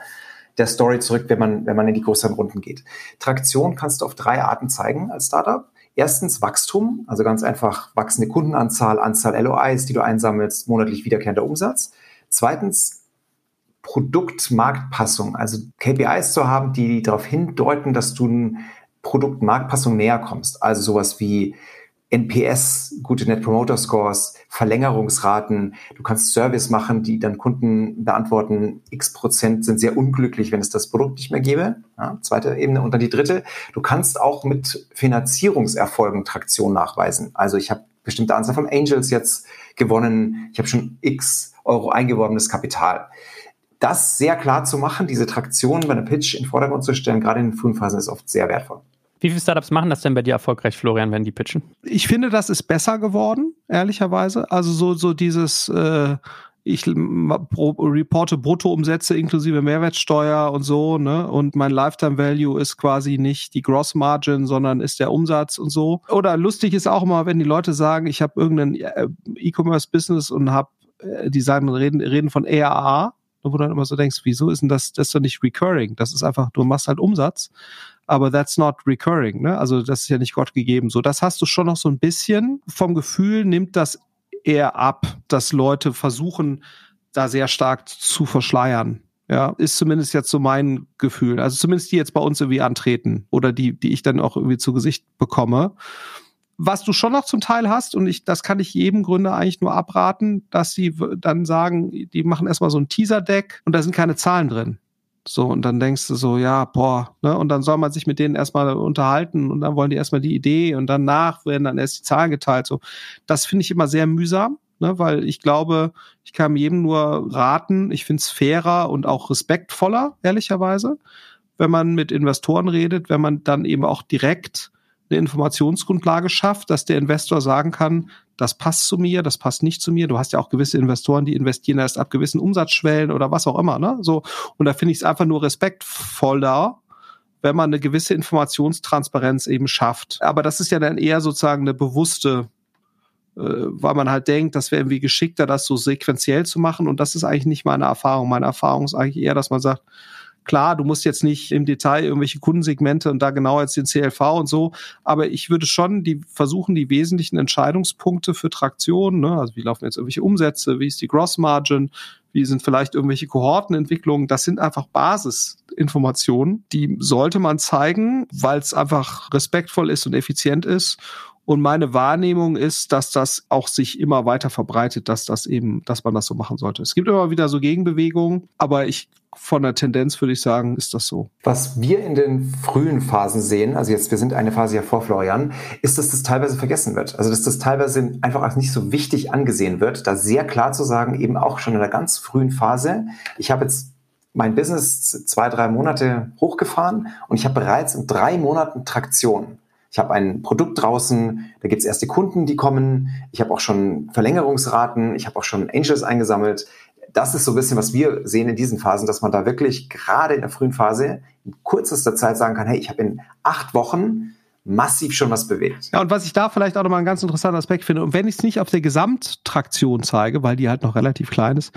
der Story zurück, wenn man, wenn man in die größeren Runden geht. Traktion kannst du auf drei Arten zeigen als Startup. Erstens Wachstum, also ganz einfach wachsende Kundenanzahl, Anzahl LOIs, die du einsammelst, monatlich wiederkehrender Umsatz. Zweitens Produktmarktpassung, also KPIs zu haben, die darauf hindeuten, dass du Produktmarktpassung näher kommst. Also sowas wie NPS, gute Net Promoter Scores, Verlängerungsraten. Du kannst Service machen, die dann Kunden beantworten, x Prozent sind sehr unglücklich, wenn es das Produkt nicht mehr gäbe. Ja, zweite Ebene. Und dann die dritte, du kannst auch mit Finanzierungserfolgen Traktion nachweisen. Also ich habe bestimmte Anzahl von Angels jetzt gewonnen, ich habe schon x Euro eingeworbenes Kapital. Das sehr klar zu machen, diese Traktion bei einem Pitch in den Vordergrund zu stellen, gerade in den frühen Phasen, ist oft sehr wertvoll. Wie viele Startups machen das denn bei dir erfolgreich, Florian, wenn die pitchen? Ich finde, das ist besser geworden ehrlicherweise. Also so, so dieses, äh, ich reporte Bruttoumsätze inklusive Mehrwertsteuer und so, ne? Und mein Lifetime Value ist quasi nicht die Gross Margin, sondern ist der Umsatz und so. Oder lustig ist auch immer, wenn die Leute sagen, ich habe irgendein äh, E-Commerce-Business und habe, äh, die sagen, reden, reden von ARR, wo du dann immer so denkst, wieso ist denn das, das ist doch nicht recurring? Das ist einfach, du machst halt Umsatz, aber that's not recurring, ne? Also das ist ja nicht Gott gegeben. So, das hast du schon noch so ein bisschen. Vom Gefühl nimmt das eher ab, dass Leute versuchen, da sehr stark zu verschleiern. Ja, ist zumindest jetzt so mein Gefühl. Also zumindest die jetzt bei uns irgendwie antreten oder die, die ich dann auch irgendwie zu Gesicht bekomme. Was du schon noch zum Teil hast, und ich, das kann ich jedem Gründer eigentlich nur abraten, dass sie dann sagen, die machen erstmal so ein Teaser-Deck und da sind keine Zahlen drin. So, und dann denkst du so, ja, boah, ne, und dann soll man sich mit denen erstmal unterhalten und dann wollen die erstmal die Idee und danach werden dann erst die Zahlen geteilt. So, das finde ich immer sehr mühsam, ne, weil ich glaube, ich kann jedem nur raten, ich finde es fairer und auch respektvoller, ehrlicherweise, wenn man mit Investoren redet, wenn man dann eben auch direkt eine Informationsgrundlage schafft, dass der Investor sagen kann, das passt zu mir, das passt nicht zu mir. Du hast ja auch gewisse Investoren, die investieren erst ab gewissen Umsatzschwellen oder was auch immer, ne? So. Und da finde ich es einfach nur respektvoller, wenn man eine gewisse Informationstransparenz eben schafft. Aber das ist ja dann eher sozusagen eine bewusste äh, weil man halt denkt, das wäre irgendwie geschickter, das so sequenziell zu machen. Und das ist eigentlich nicht meine Erfahrung. Meine Erfahrung ist eigentlich eher, dass man sagt, Klar, du musst jetzt nicht im Detail irgendwelche Kundensegmente und da genau jetzt den CLV und so, aber ich würde schon die versuchen, die wesentlichen Entscheidungspunkte für Traktion, ne, also wie laufen jetzt irgendwelche Umsätze, wie ist die Gross Margin, wie sind vielleicht irgendwelche Kohortenentwicklungen, das sind einfach Basisinformationen, die sollte man zeigen, weil es einfach respektvoll ist und effizient ist und meine Wahrnehmung ist, dass das auch sich immer weiter verbreitet, dass das eben, dass man das so machen sollte. Es gibt immer wieder so Gegenbewegungen, aber ich von der Tendenz würde ich sagen, ist das so. Was wir in den frühen Phasen sehen, also jetzt, wir sind eine Phase ja vor Florian, ist, dass das teilweise vergessen wird. Also, dass das teilweise einfach als nicht so wichtig angesehen wird, da sehr klar zu sagen, eben auch schon in der ganz frühen Phase, ich habe jetzt mein Business zwei, drei Monate hochgefahren und ich habe bereits in drei Monaten Traktion ich habe ein Produkt draußen, da gibt es erste Kunden, die kommen. Ich habe auch schon Verlängerungsraten, ich habe auch schon Angels eingesammelt. Das ist so ein bisschen, was wir sehen in diesen Phasen, dass man da wirklich gerade in der frühen Phase in kürzester Zeit sagen kann, hey, ich habe in acht Wochen massiv schon was bewegt. Ja, und was ich da vielleicht auch nochmal einen ganz interessanten Aspekt finde, und wenn ich es nicht auf der Gesamttraktion zeige, weil die halt noch relativ klein ist,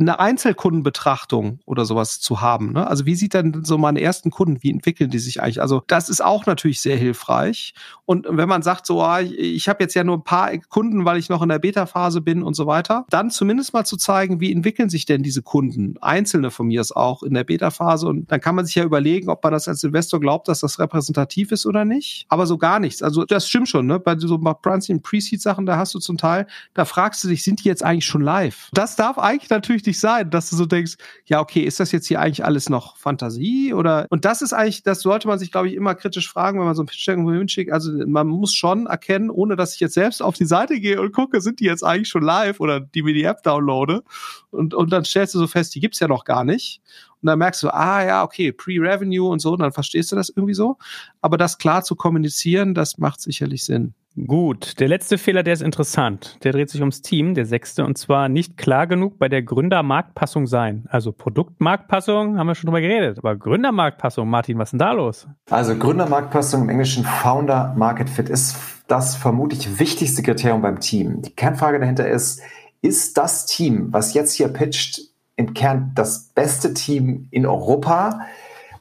eine Einzelkundenbetrachtung oder sowas zu haben. Ne? Also wie sieht denn so meine ersten Kunden, wie entwickeln die sich eigentlich? Also das ist auch natürlich sehr hilfreich. Und wenn man sagt, so, ah, ich habe jetzt ja nur ein paar Kunden, weil ich noch in der Beta-Phase bin und so weiter, dann zumindest mal zu zeigen, wie entwickeln sich denn diese Kunden, einzelne von mir ist auch in der Beta-Phase. Und dann kann man sich ja überlegen, ob man das als Investor glaubt, dass das repräsentativ ist oder nicht. Aber so gar nichts. Also das stimmt schon. Ne? Bei so Pre-Seed-Sachen, da hast du zum Teil, da fragst du dich, sind die jetzt eigentlich schon live? Das darf eigentlich natürlich natürlich nicht sein, dass du so denkst, ja, okay, ist das jetzt hier eigentlich alles noch Fantasie oder und das ist eigentlich, das sollte man sich, glaube ich, immer kritisch fragen, wenn man so ein Pitch irgendwo hinschickt. Also man muss schon erkennen, ohne dass ich jetzt selbst auf die Seite gehe und gucke, sind die jetzt eigentlich schon live oder die mir die App downloade und, und dann stellst du so fest, die gibt's ja noch gar nicht. Und dann merkst du, ah ja, okay, Pre-Revenue und so, und dann verstehst du das irgendwie so. Aber das klar zu kommunizieren, das macht sicherlich Sinn. Gut, der letzte Fehler, der ist interessant. Der dreht sich ums Team, der sechste, und zwar nicht klar genug bei der Gründermarktpassung sein. Also Produktmarktpassung haben wir schon drüber geredet, aber Gründermarktpassung, Martin, was ist denn da los? Also Gründermarktpassung im Englischen Founder Market Fit ist das vermutlich wichtigste Kriterium beim Team. Die Kernfrage dahinter ist, ist das Team, was jetzt hier pitcht, im Kern das beste Team in Europa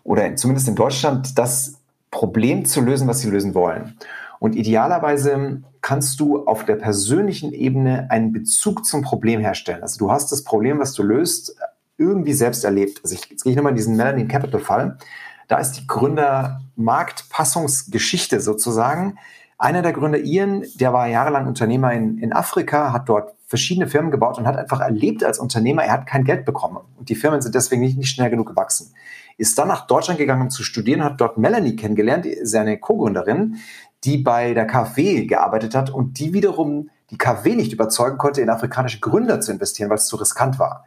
oder zumindest in Deutschland, das Problem zu lösen, was sie lösen wollen? Und idealerweise kannst du auf der persönlichen Ebene einen Bezug zum Problem herstellen. Also du hast das Problem, was du löst, irgendwie selbst erlebt. Also ich, jetzt gehe ich nochmal in diesen Melanin Capital Fall. Da ist die Gründer-Marktpassungsgeschichte sozusagen. Einer der Gründer, Ian, der war jahrelang Unternehmer in, in Afrika, hat dort verschiedene Firmen gebaut und hat einfach erlebt als Unternehmer, er hat kein Geld bekommen. Und die Firmen sind deswegen nicht, nicht schnell genug gewachsen. Ist dann nach Deutschland gegangen, um zu studieren, hat dort Melanie kennengelernt, seine Co-Gründerin, die bei der KfW gearbeitet hat und die wiederum die KfW nicht überzeugen konnte, in afrikanische Gründer zu investieren, weil es zu riskant war.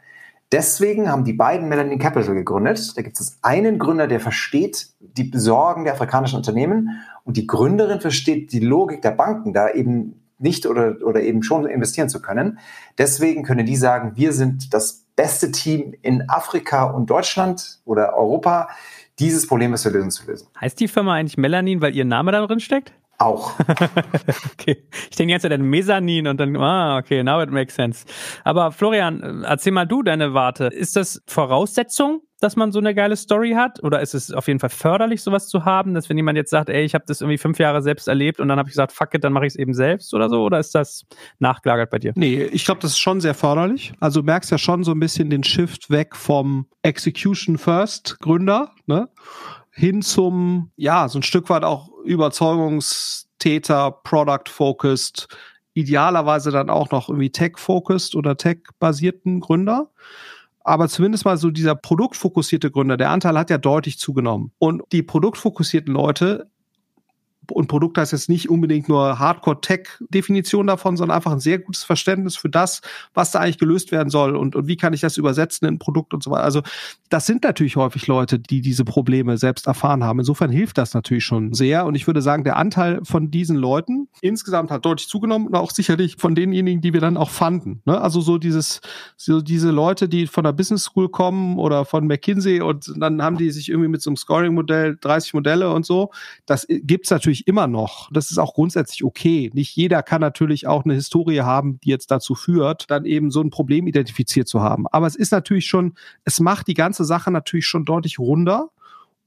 Deswegen haben die beiden Melanin Capital gegründet. Da gibt es einen Gründer, der versteht die Sorgen der afrikanischen Unternehmen und die Gründerin versteht die Logik der Banken, da eben nicht oder, oder eben schon investieren zu können. Deswegen können die sagen, wir sind das beste Team in Afrika und Deutschland oder Europa, dieses Problem ist für lösen zu lösen. Heißt die Firma eigentlich Melanin, weil ihr Name da drin steckt? Auch. okay. Ich denke jetzt an den Mesanin und dann, ah, okay, now it makes sense. Aber Florian, erzähl mal du deine Warte. Ist das Voraussetzung, dass man so eine geile Story hat? Oder ist es auf jeden Fall förderlich, sowas zu haben, dass wenn jemand jetzt sagt, ey, ich habe das irgendwie fünf Jahre selbst erlebt und dann habe ich gesagt, fuck it, dann mache ich es eben selbst oder so? Oder ist das nachgelagert bei dir? Nee, ich glaube, das ist schon sehr förderlich. Also du merkst ja schon so ein bisschen den Shift weg vom Execution First Gründer, ne? Hin zum, ja, so ein Stück weit auch Überzeugungstäter, Product-focused, idealerweise dann auch noch irgendwie Tech-focused oder Tech-basierten Gründer. Aber zumindest mal so dieser produktfokussierte Gründer, der Anteil hat ja deutlich zugenommen. Und die produktfokussierten Leute und Produkt heißt jetzt nicht unbedingt nur Hardcore-Tech-Definition davon, sondern einfach ein sehr gutes Verständnis für das, was da eigentlich gelöst werden soll und, und wie kann ich das übersetzen in ein Produkt und so weiter. Also das sind natürlich häufig Leute, die diese Probleme selbst erfahren haben. Insofern hilft das natürlich schon sehr. Und ich würde sagen, der Anteil von diesen Leuten insgesamt hat deutlich zugenommen und auch sicherlich von denjenigen, die wir dann auch fanden. Ne? Also so dieses, so diese Leute, die von der Business School kommen oder von McKinsey und dann haben die sich irgendwie mit so einem Scoring-Modell 30 Modelle und so. Das gibt's natürlich natürlich immer noch. Das ist auch grundsätzlich okay. Nicht jeder kann natürlich auch eine Historie haben, die jetzt dazu führt, dann eben so ein Problem identifiziert zu haben. Aber es ist natürlich schon, es macht die ganze Sache natürlich schon deutlich runder.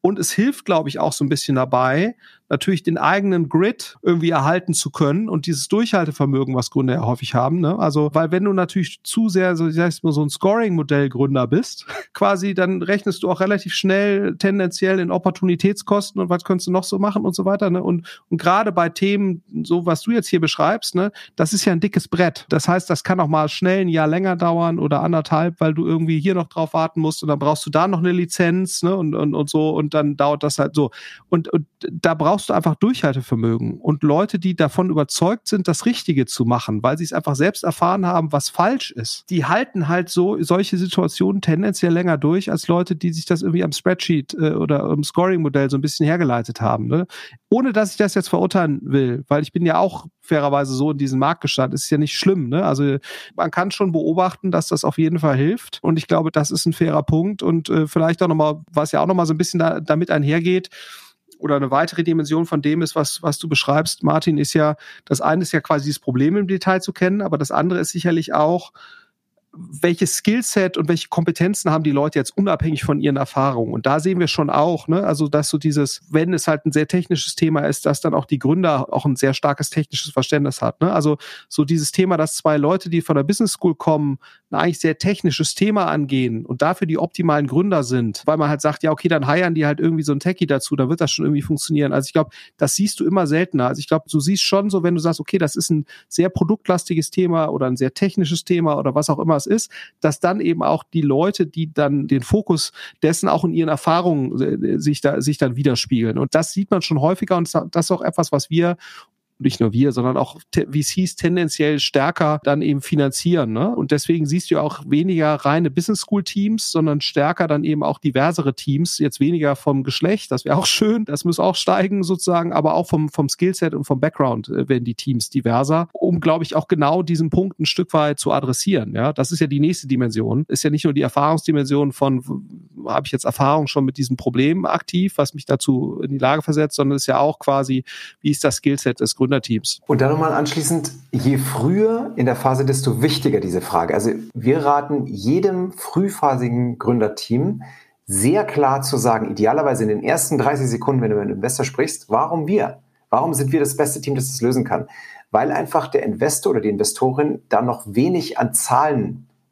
Und es hilft, glaube ich, auch so ein bisschen dabei, natürlich den eigenen Grid irgendwie erhalten zu können und dieses Durchhaltevermögen, was Gründer ja häufig haben. Ne? Also, weil wenn du natürlich zu sehr, so, ich sag's mal, so ein Scoring-Modell-Gründer bist, quasi, dann rechnest du auch relativ schnell tendenziell in Opportunitätskosten und was könntest du noch so machen und so weiter. Ne? Und, und gerade bei Themen, so was du jetzt hier beschreibst, ne, das ist ja ein dickes Brett. Das heißt, das kann auch mal schnell ein Jahr länger dauern oder anderthalb, weil du irgendwie hier noch drauf warten musst und dann brauchst du da noch eine Lizenz ne? und, und, und so und dann dauert das halt so. Und, und da brauchst brauchst du einfach Durchhaltevermögen und Leute, die davon überzeugt sind, das Richtige zu machen, weil sie es einfach selbst erfahren haben, was falsch ist. Die halten halt so solche Situationen tendenziell länger durch als Leute, die sich das irgendwie am Spreadsheet äh, oder am Scoring-Modell so ein bisschen hergeleitet haben. Ne? Ohne dass ich das jetzt verurteilen will, weil ich bin ja auch fairerweise so in diesen Markt gestanden. Ist ja nicht schlimm. Ne? Also man kann schon beobachten, dass das auf jeden Fall hilft. Und ich glaube, das ist ein fairer Punkt. Und äh, vielleicht auch nochmal, was ja auch nochmal so ein bisschen da, damit einhergeht, oder eine weitere Dimension von dem ist, was, was du beschreibst, Martin, ist ja, das eine ist ja quasi das Problem im Detail zu kennen, aber das andere ist sicherlich auch, welches Skillset und welche Kompetenzen haben die Leute jetzt unabhängig von ihren Erfahrungen. Und da sehen wir schon auch, ne, also dass so dieses, wenn es halt ein sehr technisches Thema ist, dass dann auch die Gründer auch ein sehr starkes technisches Verständnis hat. Ne? Also so dieses Thema, dass zwei Leute, die von der Business School kommen, ein eigentlich sehr technisches Thema angehen und dafür die optimalen Gründer sind, weil man halt sagt, ja, okay, dann heiern die halt irgendwie so ein Techie dazu, dann wird das schon irgendwie funktionieren. Also ich glaube, das siehst du immer seltener. Also ich glaube, du siehst schon so, wenn du sagst, okay, das ist ein sehr produktlastiges Thema oder ein sehr technisches Thema oder was auch immer es ist, dass dann eben auch die Leute, die dann den Fokus dessen auch in ihren Erfahrungen äh, sich da sich dann widerspiegeln. Und das sieht man schon häufiger und das ist auch etwas, was wir nicht nur wir, sondern auch VCs tendenziell stärker dann eben finanzieren. Ne? Und deswegen siehst du auch weniger reine Business School Teams, sondern stärker dann eben auch diversere Teams, jetzt weniger vom Geschlecht, das wäre auch schön, das muss auch steigen sozusagen, aber auch vom, vom Skillset und vom Background äh, werden die Teams diverser, um, glaube ich, auch genau diesen Punkt ein Stück weit zu adressieren. Ja, das ist ja die nächste Dimension. Ist ja nicht nur die Erfahrungsdimension von, habe ich jetzt Erfahrung schon mit diesem Problem aktiv, was mich dazu in die Lage versetzt, sondern ist ja auch quasi, wie ist das Skillset des Gründerteams. Und dann nochmal anschließend, je früher in der Phase, desto wichtiger diese Frage. Also wir raten jedem frühphasigen Gründerteam, sehr klar zu sagen, idealerweise in den ersten 30 Sekunden, wenn du mit einem Investor sprichst, warum wir? Warum sind wir das beste Team, das das lösen kann? Weil einfach der Investor oder die Investorin da noch wenig an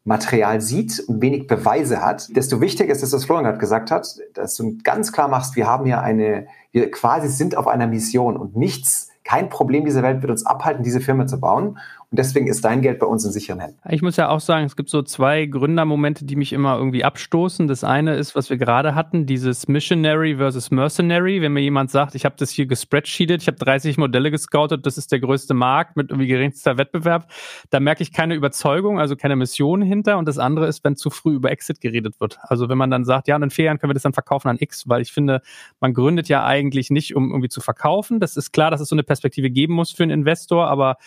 Zahlenmaterial sieht und wenig Beweise hat. Desto wichtiger ist es, was Florian gerade gesagt hat, dass du ganz klar machst, wir haben hier eine, wir quasi sind auf einer Mission und nichts kein Problem dieser Welt wird uns abhalten, diese Firma zu bauen. Und deswegen ist dein Geld bei uns in sicheren Händen. Ich muss ja auch sagen, es gibt so zwei Gründermomente, die mich immer irgendwie abstoßen. Das eine ist, was wir gerade hatten, dieses Missionary versus Mercenary. Wenn mir jemand sagt, ich habe das hier gespreadsheetet, ich habe 30 Modelle gescoutet, das ist der größte Markt mit irgendwie geringster Wettbewerb, da merke ich keine Überzeugung, also keine Mission hinter. Und das andere ist, wenn zu früh über Exit geredet wird. Also wenn man dann sagt, ja, in vier Jahren können wir das dann verkaufen an X, weil ich finde, man gründet ja eigentlich nicht, um irgendwie zu verkaufen. Das ist klar, dass es so eine Perspektive geben muss für einen Investor, aber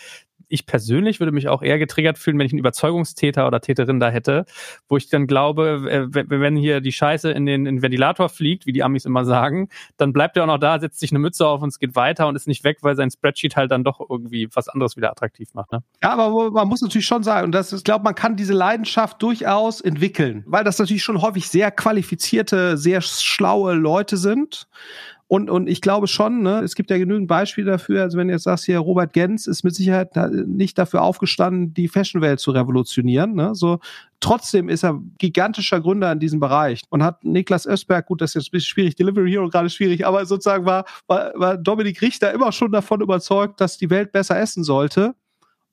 ich persönlich würde mich auch eher getriggert fühlen, wenn ich einen Überzeugungstäter oder Täterin da hätte, wo ich dann glaube, äh, wenn hier die Scheiße in den, in den Ventilator fliegt, wie die Amis immer sagen, dann bleibt er auch noch da, setzt sich eine Mütze auf und es geht weiter und ist nicht weg, weil sein Spreadsheet halt dann doch irgendwie was anderes wieder attraktiv macht. Ne? Ja, aber man muss natürlich schon sagen, und das ist, ich glaube, man kann diese Leidenschaft durchaus entwickeln, weil das natürlich schon häufig sehr qualifizierte, sehr schlaue Leute sind. Und, und ich glaube schon, ne, es gibt ja genügend Beispiele dafür, also wenn du jetzt sagst, hier Robert Gens ist mit Sicherheit nicht dafür aufgestanden, die Fashionwelt zu revolutionieren. Ne? So, trotzdem ist er gigantischer Gründer in diesem Bereich und hat Niklas Ösberg, gut, das ist jetzt ein bisschen schwierig, Delivery Hero gerade schwierig, aber sozusagen war, war, war Dominik Richter immer schon davon überzeugt, dass die Welt besser essen sollte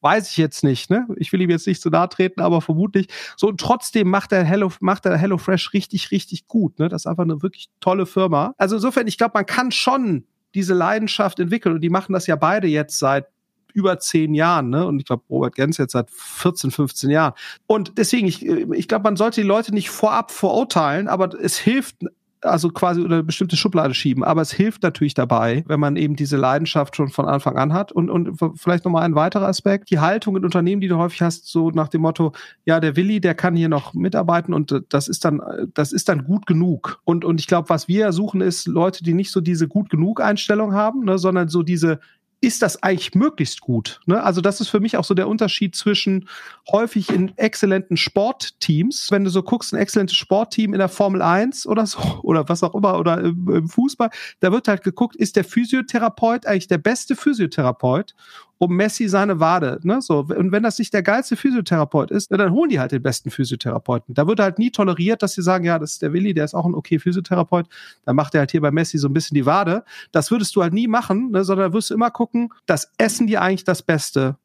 Weiß ich jetzt nicht, ne? Ich will ihm jetzt nicht zu nahe treten, aber vermutlich. So, und trotzdem macht er Hello, macht er HelloFresh richtig, richtig gut, ne? Das ist einfach eine wirklich tolle Firma. Also insofern, ich glaube, man kann schon diese Leidenschaft entwickeln und die machen das ja beide jetzt seit über zehn Jahren, ne? Und ich glaube, Robert Gens jetzt seit 14, 15 Jahren. Und deswegen, ich, ich glaube, man sollte die Leute nicht vorab verurteilen, aber es hilft also quasi unter eine bestimmte Schublade schieben. Aber es hilft natürlich dabei, wenn man eben diese Leidenschaft schon von Anfang an hat. Und, und vielleicht nochmal ein weiterer Aspekt. Die Haltung in Unternehmen, die du häufig hast, so nach dem Motto, ja, der Willi, der kann hier noch mitarbeiten und das ist dann, das ist dann gut genug. Und, und ich glaube, was wir suchen, ist Leute, die nicht so diese gut genug Einstellung haben, ne, sondern so diese, ist das eigentlich möglichst gut? Ne? Also das ist für mich auch so der Unterschied zwischen häufig in exzellenten Sportteams, wenn du so guckst, ein exzellentes Sportteam in der Formel 1 oder so, oder was auch immer, oder im, im Fußball, da wird halt geguckt, ist der Physiotherapeut eigentlich der beste Physiotherapeut? Um Messi seine Wade. Ne? So, und wenn das nicht der geilste Physiotherapeut ist, dann holen die halt den besten Physiotherapeuten. Da wird halt nie toleriert, dass sie sagen, ja, das ist der Willi, der ist auch ein okay Physiotherapeut. Dann macht er halt hier bei Messi so ein bisschen die Wade. Das würdest du halt nie machen, ne? sondern wirst du immer gucken, das Essen die eigentlich das Beste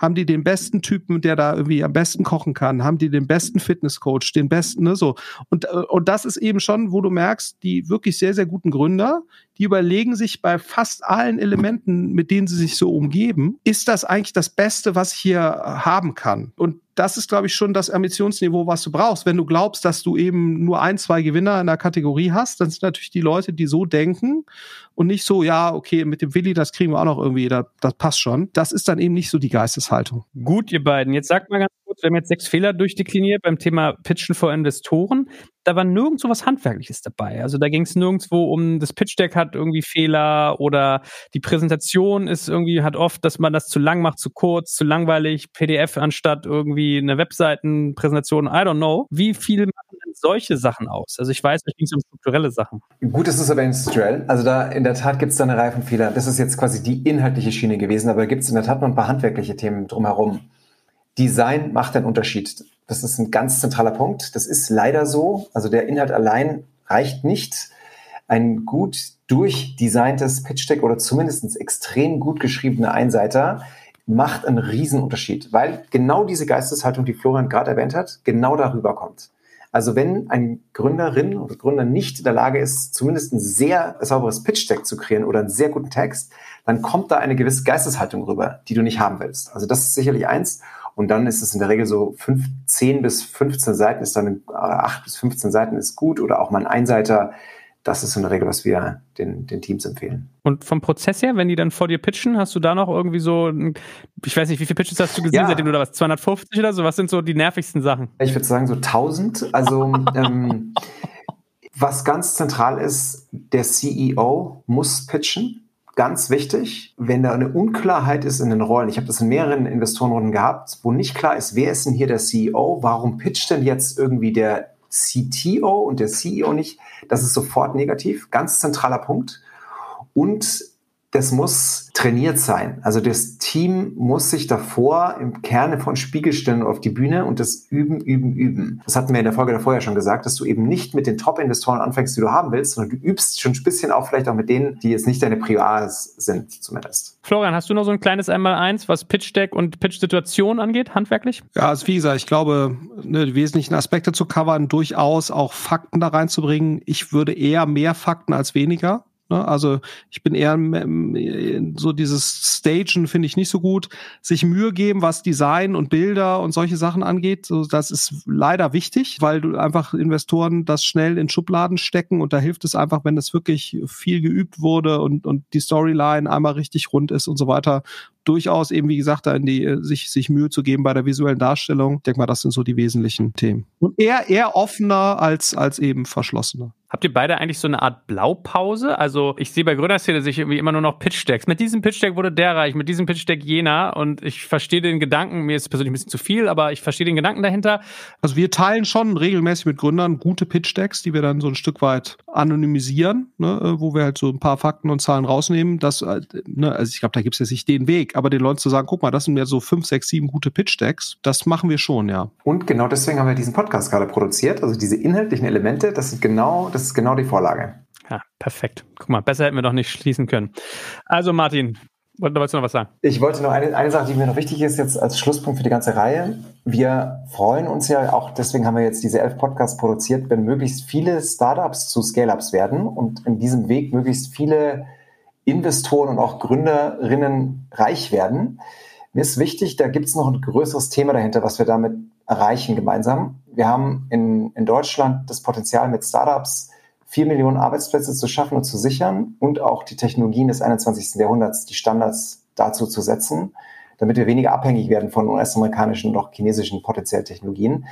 haben die den besten Typen, der da irgendwie am besten kochen kann? Haben die den besten Fitnesscoach, den besten, ne, so. Und, äh, und das ist eben schon, wo du merkst, die wirklich sehr, sehr guten Gründer, die überlegen sich bei fast allen Elementen, mit denen sie sich so umgeben, ist das eigentlich das Beste, was ich hier haben kann? Und das ist, glaube ich, schon das Ambitionsniveau, was du brauchst. Wenn du glaubst, dass du eben nur ein, zwei Gewinner in der Kategorie hast, dann sind natürlich die Leute, die so denken und nicht so, ja, okay, mit dem Willi, das kriegen wir auch noch irgendwie, das, das passt schon. Das ist dann eben nicht so die Geisteshaltung. Gut, ihr beiden. Jetzt sagt mal ganz kurz, wir haben jetzt sechs Fehler durchdekliniert beim Thema Pitchen vor Investoren da war nirgendwo was Handwerkliches dabei. Also da ging es nirgendwo um, das Pitch Deck hat irgendwie Fehler oder die Präsentation ist irgendwie, hat oft, dass man das zu lang macht, zu kurz, zu langweilig, PDF anstatt irgendwie eine Webseitenpräsentation, I don't know. Wie viel machen denn solche Sachen aus? Also ich weiß, es ging um strukturelle Sachen. Gut, das ist aber industriell. Also da in der Tat gibt es da eine Reihe von Fehlern. Das ist jetzt quasi die inhaltliche Schiene gewesen, aber gibt es in der Tat noch ein paar handwerkliche Themen drumherum. Design macht einen Unterschied. Das ist ein ganz zentraler Punkt. Das ist leider so. Also der Inhalt allein reicht nicht. Ein gut durchdesigntes Pitch Deck oder zumindest extrem gut geschriebene Einseiter macht einen Riesenunterschied, weil genau diese Geisteshaltung, die Florian gerade erwähnt hat, genau darüber kommt. Also wenn ein Gründerin oder Gründer nicht in der Lage ist, zumindest ein sehr sauberes Pitch-Deck zu kreieren oder einen sehr guten Text, dann kommt da eine gewisse Geisteshaltung rüber, die du nicht haben willst. Also das ist sicherlich eins. Und dann ist es in der Regel so 5, 10 bis 15 Seiten ist dann, 8 bis 15 Seiten ist gut oder auch mal ein Einseiter. Das ist in der Regel, was wir den, den Teams empfehlen. Und vom Prozess her, wenn die dann vor dir pitchen, hast du da noch irgendwie so, ich weiß nicht, wie viele Pitches hast du gesehen, ja. seitdem du da was, 250 oder so? Was sind so die nervigsten Sachen? Ich würde sagen so 1000. Also ähm, was ganz zentral ist, der CEO muss pitchen ganz wichtig, wenn da eine Unklarheit ist in den Rollen. Ich habe das in mehreren Investorenrunden gehabt, wo nicht klar ist, wer ist denn hier der CEO? Warum pitcht denn jetzt irgendwie der CTO und der CEO nicht? Das ist sofort negativ. Ganz zentraler Punkt. Und das muss trainiert sein. Also das Team muss sich davor im Kerne von Spiegel stellen auf die Bühne und das üben, üben, üben. Das hatten wir in der Folge davor ja schon gesagt, dass du eben nicht mit den Top-Investoren anfängst, die du haben willst, sondern du übst schon ein bisschen auch vielleicht auch mit denen, die jetzt nicht deine Priors sind, zumindest. Florian, hast du noch so ein kleines Einmal-Eins, was Pitch-Deck und Pitch-Situation angeht, handwerklich? Ja, also wie gesagt, ich glaube, ne, die wesentlichen Aspekte zu covern, durchaus auch Fakten da reinzubringen. Ich würde eher mehr Fakten als weniger. Ne? Also ich bin eher so dieses Stagen finde ich nicht so gut. Sich Mühe geben, was Design und Bilder und solche Sachen angeht, so, das ist leider wichtig, weil du einfach Investoren das schnell in Schubladen stecken und da hilft es einfach, wenn das wirklich viel geübt wurde und, und die Storyline einmal richtig rund ist und so weiter durchaus eben, wie gesagt, da in die, äh, sich, sich Mühe zu geben bei der visuellen Darstellung. Ich denke mal, das sind so die wesentlichen Themen. Und eher, eher offener als, als eben verschlossener. Habt ihr beide eigentlich so eine Art Blaupause? Also ich sehe bei Gründerszene sich irgendwie immer nur noch Pitch-Decks. Mit diesem Pitch-Deck wurde der reich, mit diesem Pitch-Deck jener. Und ich verstehe den Gedanken, mir ist persönlich ein bisschen zu viel, aber ich verstehe den Gedanken dahinter. Also wir teilen schon regelmäßig mit Gründern gute Pitch-Decks, die wir dann so ein Stück weit anonymisieren, ne, äh, wo wir halt so ein paar Fakten und Zahlen rausnehmen. Das, äh, ne, also ich glaube, da gibt es jetzt nicht den Weg, aber den Leuten zu sagen, guck mal, das sind ja so fünf, sechs, sieben gute Pitch-Decks, das machen wir schon, ja. Und genau deswegen haben wir diesen Podcast gerade produziert. Also diese inhaltlichen Elemente, das sind genau, das ist genau die Vorlage. Ja, perfekt. Guck mal, besser hätten wir doch nicht schließen können. Also Martin, wolltest du noch was sagen? Ich wollte noch eine, eine Sache, die mir noch wichtig ist, jetzt als Schlusspunkt für die ganze Reihe. Wir freuen uns ja auch, deswegen haben wir jetzt diese elf Podcasts produziert, wenn möglichst viele Startups zu Scale-Ups werden und in diesem Weg möglichst viele Investoren und auch Gründerinnen reich werden. Mir ist wichtig, da gibt es noch ein größeres Thema dahinter, was wir damit erreichen gemeinsam. Wir haben in, in Deutschland das Potenzial mit Startups, vier Millionen Arbeitsplätze zu schaffen und zu sichern und auch die Technologien des 21. Jahrhunderts, die Standards dazu zu setzen, damit wir weniger abhängig werden von US-amerikanischen und auch chinesischen potenziellen Technologien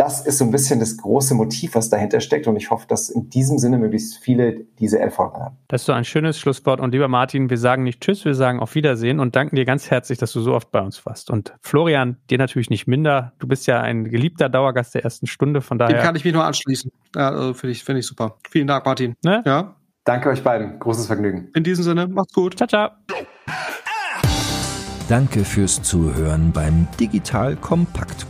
das ist so ein bisschen das große Motiv, was dahinter steckt. Und ich hoffe, dass in diesem Sinne möglichst viele diese Erfolge haben. Das ist so ein schönes Schlusswort. Und lieber Martin, wir sagen nicht Tschüss, wir sagen auf Wiedersehen und danken dir ganz herzlich, dass du so oft bei uns warst. Und Florian, dir natürlich nicht minder. Du bist ja ein geliebter Dauergast der ersten Stunde. Von daher. Dem kann ich mich nur anschließen. Ja, also finde ich, finde ich super. Vielen Dank, Martin. Ne? Ja. Danke euch beiden. Großes Vergnügen. In diesem Sinne, macht's gut. Ciao, ciao. Danke fürs Zuhören beim Digital Kompakt